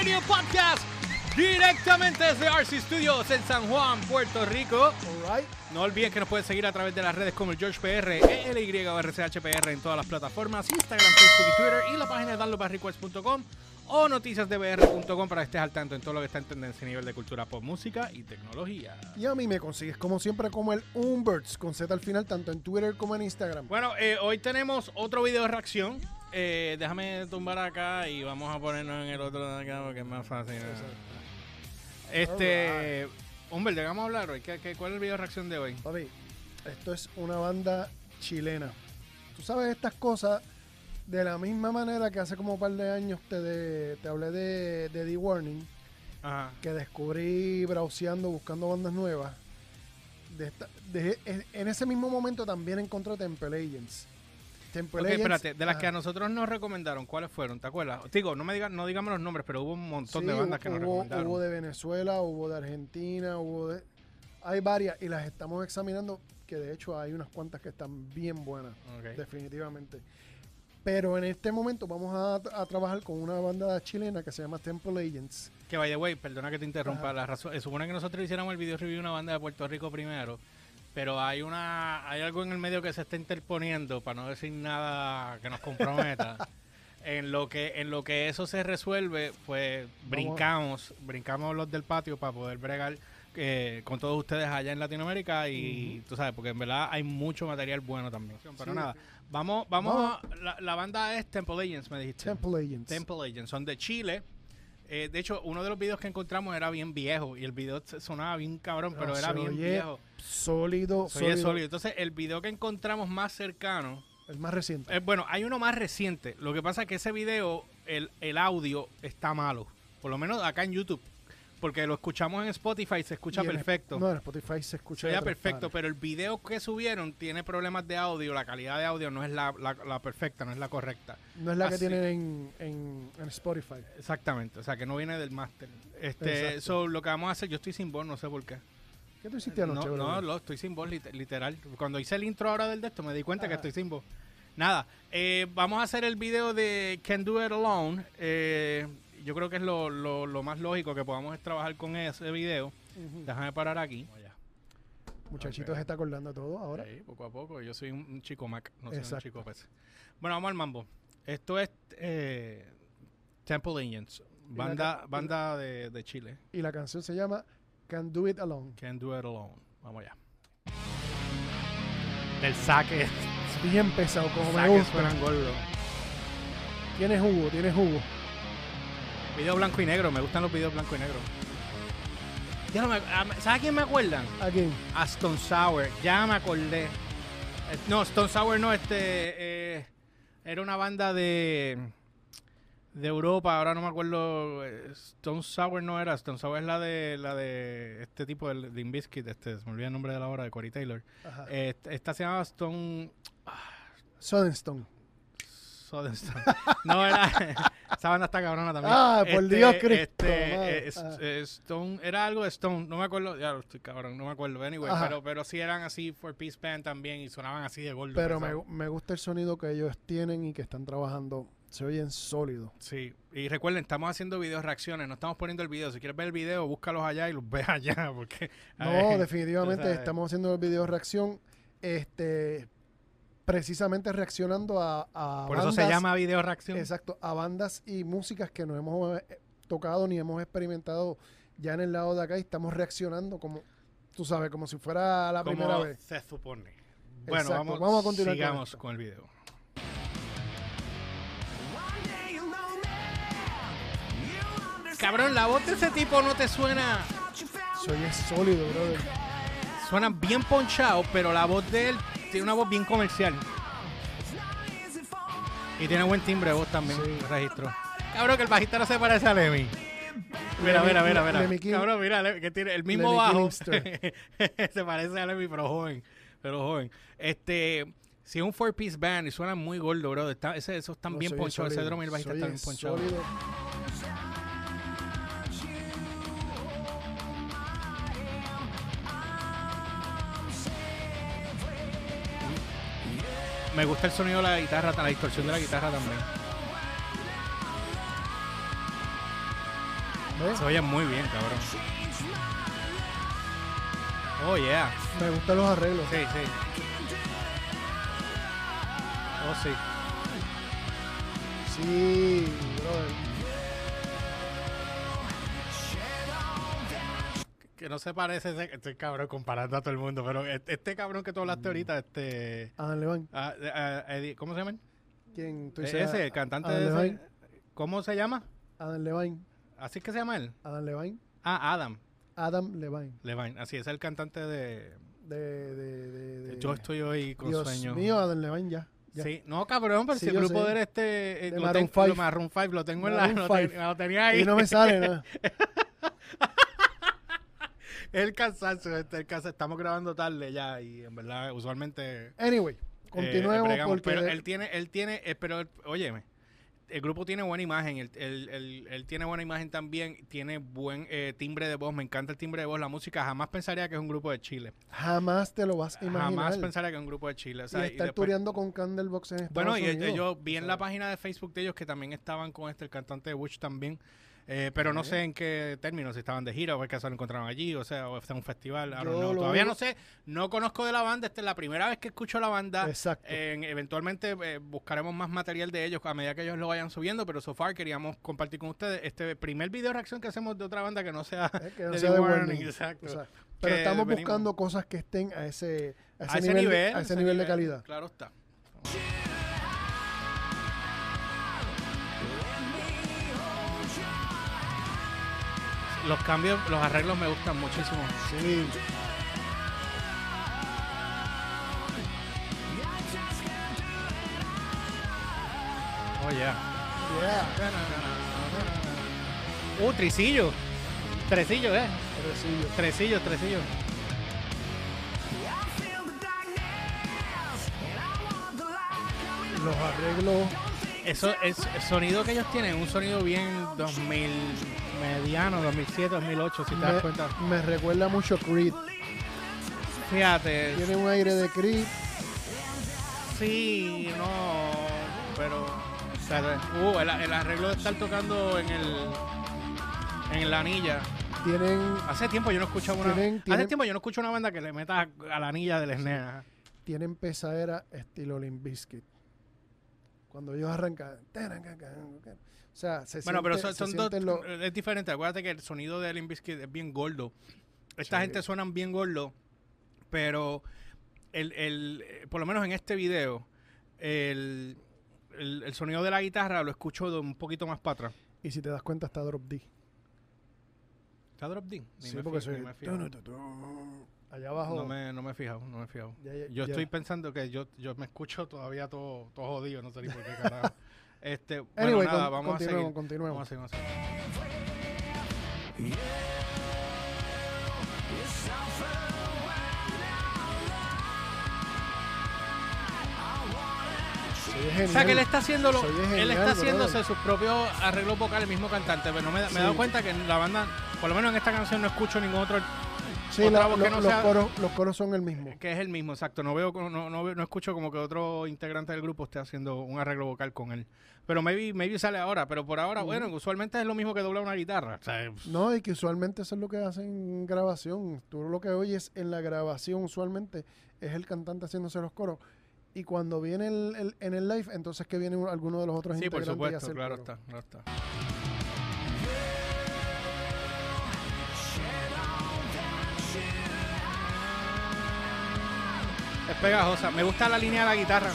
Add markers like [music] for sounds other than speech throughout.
Radio Podcast. Directamente desde RC Studios en San Juan, Puerto Rico. No olviden que nos pueden seguir a través de las redes como el GeorgePR, ELY o RCHPR en todas las plataformas, Instagram, Facebook y Twitter y la página de downloadbarrequest.com o noticiasdbr.com para que estés al tanto en todo lo que está en tendencia a nivel de cultura pop, música y tecnología. Y a mí me consigues como siempre como el Umberts con Z al final, tanto en Twitter como en Instagram. Bueno, eh, hoy tenemos otro video de reacción. Eh, déjame tumbar acá y vamos a ponernos en el otro de acá porque es más fácil. Este, Humber, ¿de qué vamos a hablar hoy? ¿Qué, qué, cuál es el video de reacción de hoy? Papi, esto es una banda chilena. Tú sabes estas cosas de la misma manera que hace como un par de años te, de- te hablé de, de The Warning, Ajá. que descubrí browseando, buscando bandas nuevas. De esta- de- en- en ese mismo momento también encontré Temple Agents. Temple espérate, de las que a ajá. nosotros nos recomendaron, ¿cuáles fueron? ¿Te acuerdas? Digo, no me no digamos los nombres, pero hubo un montón Sí, de bandas que nos hubo, recomendaron. hubo de Venezuela, hubo de Argentina, hubo de... Hay varias y las estamos examinando, que de hecho hay unas cuantas que están bien buenas, definitivamente. Pero en este momento vamos a, a trabajar con una banda chilena que se llama Temple Agents. Que by the way, perdona que te interrumpa, Ajá. la razón, eh, supone que nosotros hiciéramos el video review de una banda de Puerto Rico primero, pero hay una, hay algo en el medio que se está interponiendo, para no decir nada que nos comprometa. [laughs] en lo que, en lo que eso se resuelve, pues brincamos, brincamos los del patio para poder bregar eh, con todos ustedes allá en Latinoamérica y tú sabes, porque en verdad hay mucho material bueno también. Pero Sí. nada, vamos, vamos, a, la, la banda es Temple Agents, me dijiste. Temple Agents. Temple Agents, son de Chile. Eh, de hecho, uno de los videos que encontramos era bien viejo y el video sonaba bien cabrón, pero Ah, era bien viejo. Sólido, Se oye sólido. sólido. Entonces, el video que encontramos más cercano, El más reciente. eh, bueno, hay uno más reciente. Lo que pasa es que ese video, el, el audio está malo. Por lo menos acá en YouTube. Porque lo escuchamos en Spotify, se escucha perfecto. No, en Spotify se escucha. Se perfecto, pares. pero el video que subieron tiene problemas de audio. La calidad de audio no es la, la- la perfecta, no es la correcta. No es la que tienen en, en, en Spotify. Exactamente, o sea que no viene del máster. Este, Exacto. so, lo que vamos a hacer, yo estoy sin voz, no sé por qué. ¿Qué tú hiciste anoche, no, no, no, estoy sin voz, lit- literal. Cuando hice el intro ahora del de esto, me di cuenta que Ajá. estoy sin voz. Nada, eh, vamos a hacer el video de Can Do It Alone. Eh, yo creo que es lo, lo- lo más lógico que podamos es trabajar con ese video. Déjame parar aquí. Muchachito Ok. se está acordando todo ahora. Sí, poco a poco. Yo soy un, chico Mac, no soy un Exacto. chico PC. Bueno, vamos al mambo. Esto es eh, Temple la banda, banda de, de Chile. Y la canción se llama Can Do It Alone. Can't do it alone. Vamos allá. Del saque. Es bien pesado, como me gusta. suenan gordo. Tiene jugo, tiene jugo. Video blanco y negro. Me gustan los videos blanco y negro. Ya no me, ah, ¿Sabes a quién me acuerdan? Aquí. A Stone Sour. Ya me acordé. Eh, No, Stone Sour no, este. eh, era una banda de. De Europa, ahora no me acuerdo. eh, Stone Sour no era. Stone Sour es la de la de este tipo de, de Inviskit, este, se me olvida el nombre de la hora, de Corey Taylor. Ajá. Eh, esta se llama Stone. Southern Southern. [laughs] No, era. [laughs] esa banda está cabrona también. Ah, por Dios, Cristo, Este, eh, es- Ah. eh, Stone, era algo de Stone, no me acuerdo. Ya lo estoy cabrón, no me acuerdo. Anyway, Ajá. pero, pero sí eran así for Peace Band también y sonaban así de gordo. Pero me, me gusta el sonido que ellos tienen y que están trabajando. Se oyen sólidos. Sí, y recuerden, estamos haciendo videos reacciones, no estamos poniendo el video. Si quieres ver el video, búscalos allá y los [laughs] ves allá. Porque, No, definitivamente estamos haciendo el video reacción. Este, precisamente reaccionando a, a Por eso se llama video reacción. Exacto, a bandas y músicas que no hemos eh, tocado ni hemos experimentado ya en el lado de acá y estamos reaccionando como, tú sabes, como si fuera la como primera vez. se supone. Bueno, Exacto, vamos, vamos a continuar con sigamos esto. con el video. Cabrón, la voz de ese tipo no te suena. Se oye sólido, brother. Suena bien ponchado, pero la voz de él tiene una voz bien comercial. Y tiene buen timbre de voz también, Sí. registro. Cabrón, que el bajista no se parece a Lemmy. Mira, mira, mira, mira. Cabrón, mira, que tiene el mismo bajo. [laughs] Se parece a Lemmy, pero joven. Pero joven. Este, si es un four piece band y suena muy gordo, bro. Está, ese, esos están No, bien ponchados. Ese drum y el bajista están bien ponchados. Me gusta el sonido de la guitarra, la distorsión de la guitarra también. ¿Ves? Se oye muy bien, cabrón. Oh, yeah. Me gustan los arreglos. Sí, sí. Oh, sí. Sí, brother. Que no se parece ese, este cabrón comparando a todo el mundo, pero este, este cabrón que tú hablaste ahorita, este... Adam Levine. ah, ah, Eddie- ¿Cómo se llama? ¿Quién? Tú Eh, dices, ese, el cantante Adam de ese-. ¿Cómo se llama? Adam Levine. ¿Así es que se llama él? Adam Levine. Ah, Adam Adam Levine. Levine. Así es el cantante de... De, de, de, de- Yo estoy hoy con Dios sueño. mío, Adam Levine ya. ya. Sí, no, cabrón, pero Sí, si el grupo sé. de este... eh, De lo, Maroon ten- lo five. Maroon 5, lo tengo en la... Ten- lo tenía ahí. Y no me sale nada. [laughs] [laughs] el cansancio, este, el cansancio. Estamos grabando tarde ya y en verdad, usualmente... Anyway, eh, continuemos bregamos, porque Pero él tiene, él tiene, eh, pero, óyeme, el grupo tiene buena imagen, él, él- él- él tiene buena imagen también, tiene buen eh, timbre de voz, me encanta el timbre de voz, la música, jamás pensaría que es un grupo de Chile. jamás te lo vas a imaginar. Jamás pensaría que es un grupo de Chile. O sea, y y estar tureando con Candlebox en Estados bueno, y eh, Unidos. yo vi en la página de Facebook de ellos que también estaban con este, el cantante de Bush también. Eh, pero no sé en qué términos, si estaban de gira o es que se lo encontraron allí, o sea, o está en un festival. I don't Yo know. lo Todavía no sé, no conozco de la banda, esta es la primera vez que escucho la banda. Exacto. En- eventualmente eh, buscaremos más material de ellos a medida que ellos lo vayan subiendo, pero so far queríamos compartir con ustedes este primer video reacción que hacemos de otra banda que no sea [laughs] que no de sea The de Warning, Warning. exacto. Pero Que estamos venimos- buscando cosas que estén a ese, a ese, a ese nivel, nivel, de, a ese nivel de calidad. Claro está. Los cambios, los arreglos me gustan muchísimo. Sí. Oh, yeah. Yeah. Uh, tricillo. Tresillo, eh. Pobrecillo. Tresillo, tresillo. Los arreglos. Eso es el sonido que ellos tienen, un sonido bien 2000 mediano, 2007, 2008, si te das cuenta. Me, me recuerda mucho Creed. Fíjate, Tiene un aire de Creed. sí, no, pero, uh, el, el arreglo de estar tocando en el en la anilla. Tienen, Hace tiempo yo no escucho una Tienen- hace tiempo yo no escucho una banda que le meta a la anilla del SNES. tienen pesadera estilo Limp Bizkit. Cuando ellos arrancan. O sea, se Bueno, pero son, dos, los- es diferente. Acuérdate que el sonido de Limp Bizkit es bien gordo. Esta Sí. gente suenan bien gordo, pero el, el, eh, por lo menos en este video, el, el, el sonido de la guitarra lo escucho de un poquito más para atrás. Y si te das cuenta, está Drop D. ¿Está Drop D? Ni Sí, me porque soy. me. Allá abajo. No me, no me he fijado, no me he fijado. ya- ya- Yo ya- estoy pensando que yo, yo me escucho todavía todo, todo jodido, no sé ni por qué carajo. [laughs] Este, bueno, Anyway, nada, con- vamos a seguir. continuemos. Vamos a seguir, vamos a seguir. Se oye O sea genial. que él está haciendo lo- Se oye él genial, está haciéndose sus propios arreglos vocales, el mismo cantante, pero no me, me he Sí. dado cuenta que en la banda, por lo menos en esta canción no escucho ningún otro Sí, la- voz lo- que no los, sea- coros, los coros son el mismo. que es el mismo, exacto. No veo, no, no, no escucho como que otro integrante del grupo esté haciendo un arreglo vocal con él. Pero maybe, maybe sale ahora, pero por ahora, bueno, usualmente es lo mismo que dobla una guitarra. O sea, No, y que usualmente eso es lo que hacen en grabación. Tú lo que oyes en la grabación usualmente es el cantante haciéndose los coros. Y cuando viene el, el- en el live, entonces que viene alguno de los otros sí, por integrantes y supuesto, hace el claro coro. está, claro está. Pegajosa. Me gusta la línea de la guitarra.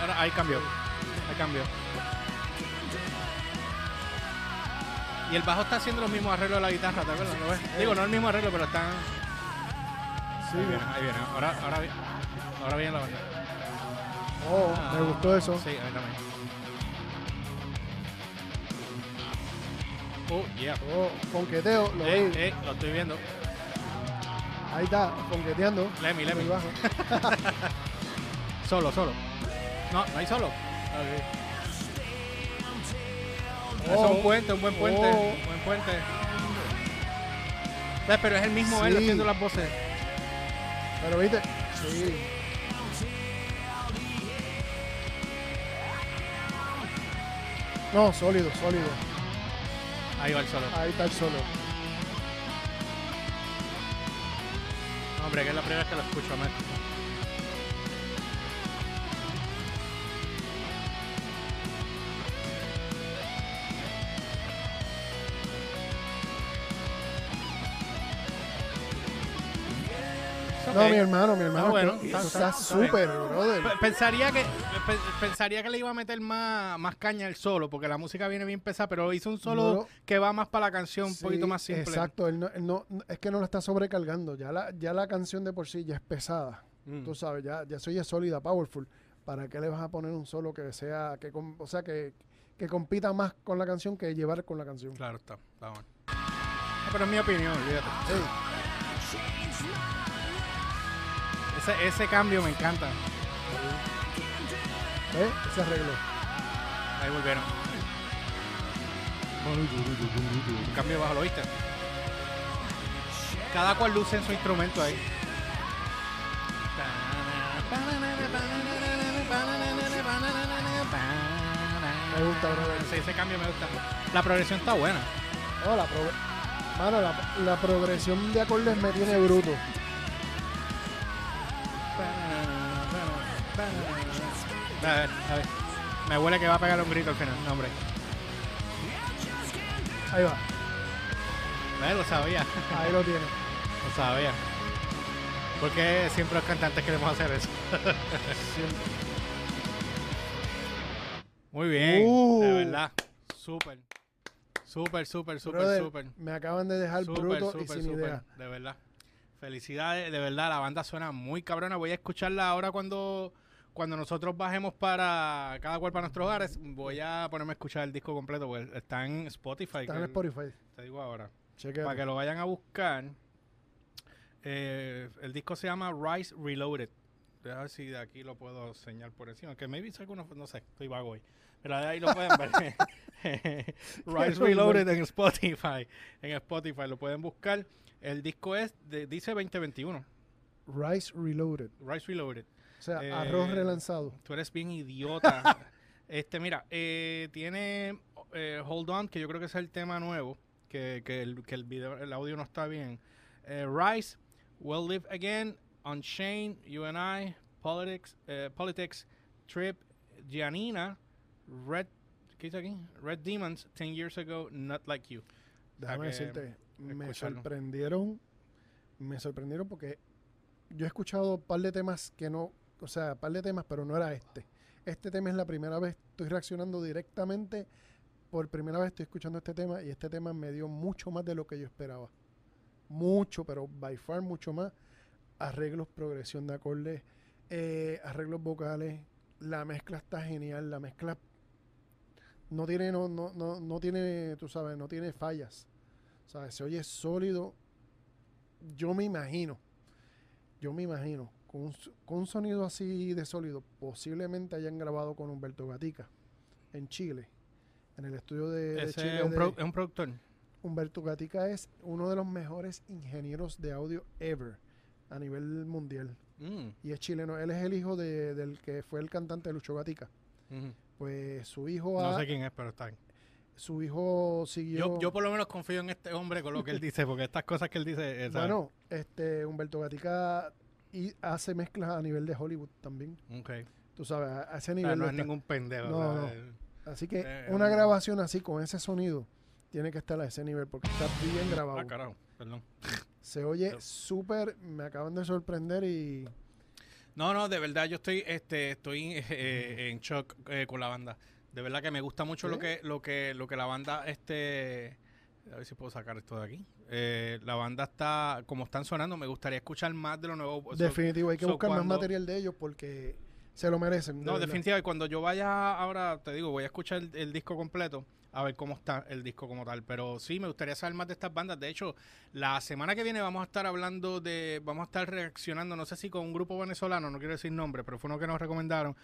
Ahora, ahí cambió. Ahí cambió. Y el bajo está haciendo los mismos arreglos de la guitarra, ¿te acuerdas? ¿Lo ves? Digo, no el mismo arreglo, pero están. Sí, Ahí viene, ahí viene. Ahora, ahora, vi- ahora viene la banda. oh, me gustó eso. Sí, ahí también. Oh, yeah. Oh, fonqueteo, lo Eh, vi. eh, lo estoy viendo. Ahí está, fonqueteando. Lemmy, Lemmy. bajo. [laughs] Solo, solo. No, no hay solo. Ok. Eso es Oh, un puente, un buen puente. oh. Un buen puente. ¿Ves? Pero es el mismo él haciendo las voces. Pero viste, sí. No, sólido, sólido. Ahí va el solo. Ahí está el solo. Es la primera vez que lo escucho, man. No, mi hermano, mi hermano. bueno, está- está- está está bien. súper, brother. Pe- Pensaría que pe- pensaría que le iba a meter más, más caña al solo, porque la música viene bien pesada, pero hizo un solo No que va más para la canción, un Sí, poquito más simple. Exacto, él no, él no- es que no lo está sobrecargando. Ya la, ya la canción de por sí ya es pesada. Mm. Tú sabes, ya, ya soy sólida, powerful. ¿Para qué le vas a poner un solo que sea, que com- o sea, que, que compita más con la canción que llevar con la canción? Claro, está, está bueno. No, pero es mi opinión, olvídate. Sí. Ese, ese cambio me encanta. ¿Eh? Ese arreglo. Ahí volvieron. Un cambio bajo, ¿lo viste? Cada cual luce en su instrumento ahí. Me gusta, brother. Sí, ese cambio me gusta. La progresión está buena. No, la, pro- mano, la, la progresión de acordes me tiene bruto. A ver, a ver. Me huele que va a pegar un grito al final. No, hombre. Ahí va, Eh, Lo sabía. ahí lo tiene. [laughs] Lo sabía. Porque siempre los cantantes queremos hacer eso. Siempre. [laughs] Muy bien. Uh. De verdad. Súper. Súper, súper, súper, súper. me acaban de dejar Súper, bruto y súper, sin idea. De verdad. Felicidades, de verdad, la banda suena muy cabrona. Voy a escucharla ahora cuando, cuando nosotros bajemos para cada cual para nuestros hogares. Voy a ponerme a escuchar el disco completo, porque está en Spotify. Está en Spotify. Te digo ahora. Chequea. Para que lo vayan a buscar. Eh, el disco se llama Rise Reloaded. A ver si de aquí lo puedo señalar por encima. Que maybe si alguno, no sé, estoy vago hoy. Pero de ahí lo pueden ver. [laughs] [laughs] Rise Reloaded en Spotify. En Spotify lo pueden buscar. El disco es, de- dice 2021. Rice Reloaded. Rise Reloaded. O sea, Eh, arroz relanzado. Tú eres bien idiota. [laughs] este, mira, eh, tiene eh, Hold On, que yo creo que es el tema nuevo, que, que el, que el video, el audio no está bien. Rise, We'll Live Again, Unchained, You and I, Politics, Politics, Trip, Giannina, Red, ¿qué dice aquí? Red Demons, 10 Years Ago, Not Like You. Déjame decirte, me escucharlo. sorprendieron, me sorprendieron porque yo he escuchado un par de temas que no, o sea, par de temas, pero no era este. Este tema es la primera vez, estoy reaccionando directamente, por primera vez estoy escuchando este tema y este tema me dio mucho más de lo que yo esperaba. Mucho, pero by far mucho más. Arreglos, progresión de acordes, eh, arreglos vocales, la mezcla está genial, la mezcla no tiene, no, no, no, no tiene, tú sabes, no tiene fallas. ¿Sabes? Se oye sólido. Yo me imagino, yo me imagino, con un, s- con un sonido así de sólido, posiblemente hayan grabado con Humberto Gatica en Chile, en el estudio de, Ese Chile. es un, de- pro- es un productor. Humberto Gatica es uno de los mejores ingenieros de audio ever a nivel mundial. Mm, Y es chileno. Él es el hijo de- del que fue el cantante Lucho Gatica. Pues su hijo, No ha- sé quién es, pero está su hijo siguió. Yo, yo por lo menos confío en este hombre con lo que él dice, porque estas cosas que él dice... ¿sabes? Bueno, este Humberto Gatica y hace mezclas a nivel de Hollywood también. Ok. Tú sabes, a, ese O sea, nivel. no es está. ningún pendejo. No, no. eh, Así que Eh, una um, grabación así con ese sonido tiene que estar a ese nivel porque está bien grabado. Ah, carajo, perdón. Se oye súper, me acaban de sorprender y No, no, de verdad yo estoy, este, estoy [laughs] eh, en shock eh, con la banda. De verdad que me gusta mucho lo que, lo que, lo que la banda, este, a ver si puedo sacar esto de aquí. Eh, la banda está, como están sonando, me gustaría escuchar más de lo nuevo. So- definitivo hay que so buscar más material de ellos porque se lo merecen. de No, definitivamente, cuando yo vaya ahora, te digo, voy a escuchar el, el disco completo, a ver cómo está el disco como tal. Pero sí, me gustaría saber más de estas bandas. De hecho, la semana que viene vamos a estar hablando de, vamos a estar reaccionando, no sé si con un grupo venezolano, no quiero decir nombre, pero fue uno que nos recomendaron.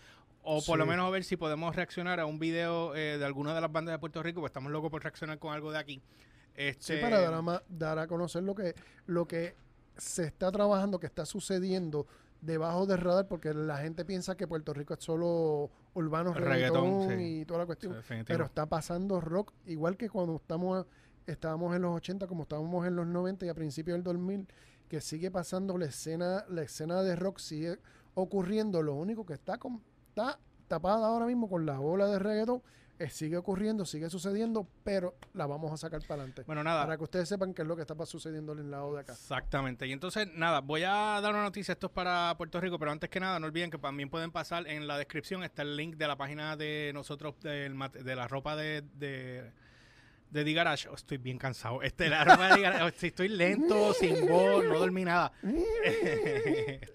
O por lo menos a ver si podemos reaccionar a un video eh, de alguna de las bandas de Puerto Rico, pues estamos locos por reaccionar con algo de aquí. Este, Sí, para dar a, dar a conocer lo que, lo que se está trabajando, que está sucediendo debajo del radar, porque la gente piensa que Puerto Rico es solo urbano, Reggaetón, reggaetón sí. y toda la cuestión. Pero está pasando rock, igual que cuando estamos estábamos en los 80 como estábamos en los 90 y a principios del 2000, que sigue pasando la escena, la escena de rock sigue ocurriendo, lo único que está, con, está tapada ahora mismo con la ola de reggaetón, eh, sigue ocurriendo, sigue sucediendo, pero la vamos a sacar para adelante. Bueno, nada. Para que ustedes sepan qué es lo que está sucediendo en el lado de acá. Exactamente. Y entonces, nada, voy a dar una noticia. Esto es para Puerto Rico, pero antes que nada, no olviden que también pueden pasar en la descripción. Está el link de la página de nosotros, del mate- de la ropa de, de, de The Garage. Oh, estoy bien cansado. Este, la de The Garage. Oh, estoy lento, sin voz, no dormí nada. [laughs]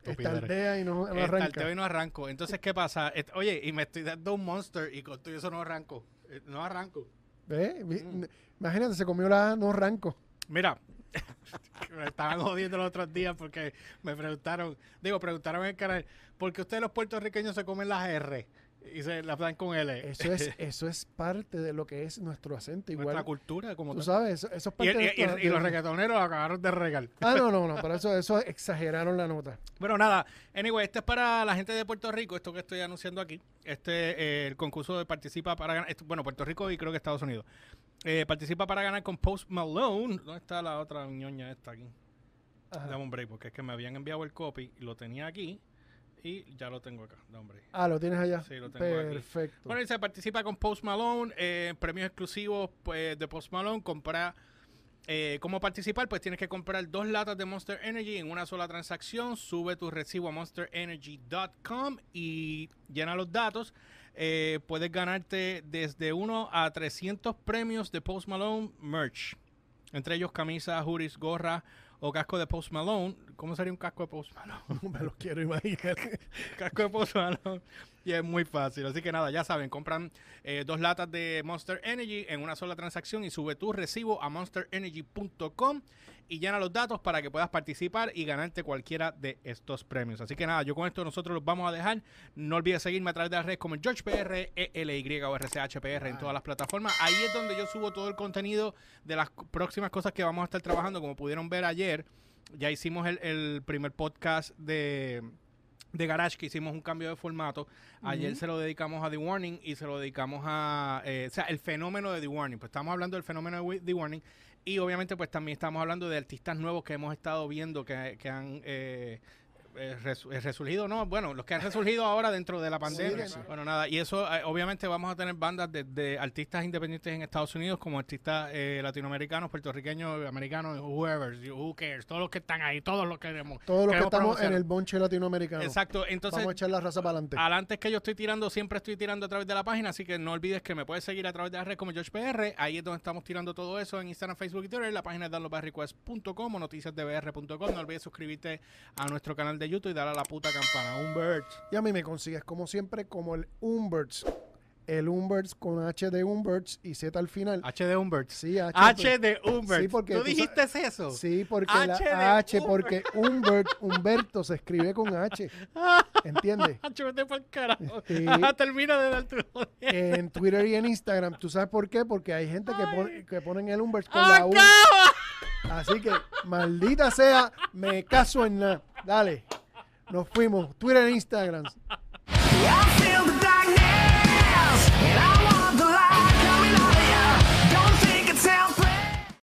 Estaldea y no, no Estarteo arranca. y no arranco. Entonces, ¿qué pasa? Oye, y me estoy dando un monster y con todo eso no arranco. Eh, No arranco. ¿Ve? Mm. Imagínate, se comió la no ranco. Mira, [laughs] me estaban jodiendo los otros días porque me preguntaron, digo, preguntaron en el canal, ¿por qué ustedes los puertorriqueños se comen las R y se las dan con L? Eso es, [laughs] eso es parte de lo que es nuestro acento. Nuestra Igual, cultura como tú tal. sabes, eso, eso es Y, parte de y- y- nuestro- y los reggaetoneros lo acabaron de regar. Ah, no, no, no, [laughs] pero eso, eso exageraron la nota. Bueno, nada. Anyway, este es para la gente de Puerto Rico, esto que estoy anunciando aquí. Este, eh, el concurso de participa para ganar. esto- bueno, Puerto Rico y creo que Estados Unidos. Eh, participa para ganar con Post Malone. ¿Dónde está la otra ñoña esta aquí? Ajá. Dame un break, porque es que me habían enviado el copy y lo tenía aquí y ya lo tengo acá. Break. Ah, lo tienes allá. Sí, lo tengo aquí. Perfecto. Bueno, dice, participa con Post Malone, eh, premios exclusivos pues, de Post Malone, compra... eh, ¿Cómo participar? Pues tienes que comprar dos latas de Monster Energy en una sola transacción, sube tu recibo a monsterenergy.com y llena los datos. Eh, puedes ganarte desde 1 a 300 premios de Post Malone merch. Entre ellos camisas, hoodies, gorra o casco de Post Malone. ¿Cómo sería un casco de Post [laughs] Malone? Me lo quiero imaginar. [laughs] casco de Post Malone. Y es muy fácil. Así que nada, ya saben, compran eh, dos latas de Monster Energy en una sola transacción y sube tu recibo a monsterenergy.com y llena los datos para que puedas participar y ganarte cualquiera de estos premios. Así que nada, yo con esto nosotros los vamos a dejar. No olvides seguirme a través de las redes como el GeorgePR, ELY o RCHPR en todas las plataformas. Ahí es donde yo subo todo el contenido de las próximas cosas que vamos a estar trabajando. Como pudieron ver ayer, ya hicimos el, el primer podcast de de Garage que hicimos un cambio de formato. Ayer se lo dedicamos a The Warning y se lo dedicamos a, eh, o sea, el fenómeno de The Warning. Pues estamos hablando del fenómeno de The Warning y obviamente pues también estamos hablando de artistas nuevos que hemos estado viendo que, que han eh, resurgido, no, bueno, los que han resurgido ahora dentro de la pandemia. sí. Bueno, nada, y eso eh, obviamente vamos a tener bandas de, de artistas independientes en Estados Unidos como artistas eh, latinoamericanos, puertorriqueños, americanos, whoever, who cares, todos los que están ahí, todos los queremos. Todos los que estamos en el bonche latinoamericano. Exacto, entonces Vamos a echar la raza para adelante. Adelante es que yo estoy tirando, siempre estoy tirando a través de la página, así que no olvides que me puedes seguir a través de la red como GeorgePR. Ahí es donde estamos tirando todo eso en Instagram, Facebook y Twitter. La página es downloadbyrequest.com o noticiasdbr.com. No olvides suscribirte a nuestro canal de YouTube y darle a la puta campana. Bird. Y a mí me consigues como siempre como el Umberts. El Umberts con H de Umberts y Z al final. H de Humbert. Sí, H. H de Humbert. Sí, porque ¿Tú tú dijiste eso? Sí, porque H la H, porque Humbert, Humberto se escribe con H. [laughs] ¿Entiendes? [laughs] H, vete pa'l carajo. Sí. Ajá, Termina de dar tu... En Twitter y en Instagram. ¿Tú sabes por qué? Porque hay gente que, pon- Ay. que ponen el Humbert con la U. Así que, maldita sea, me caso en nada. Dale. Nos fuimos. Twitter e Instagram.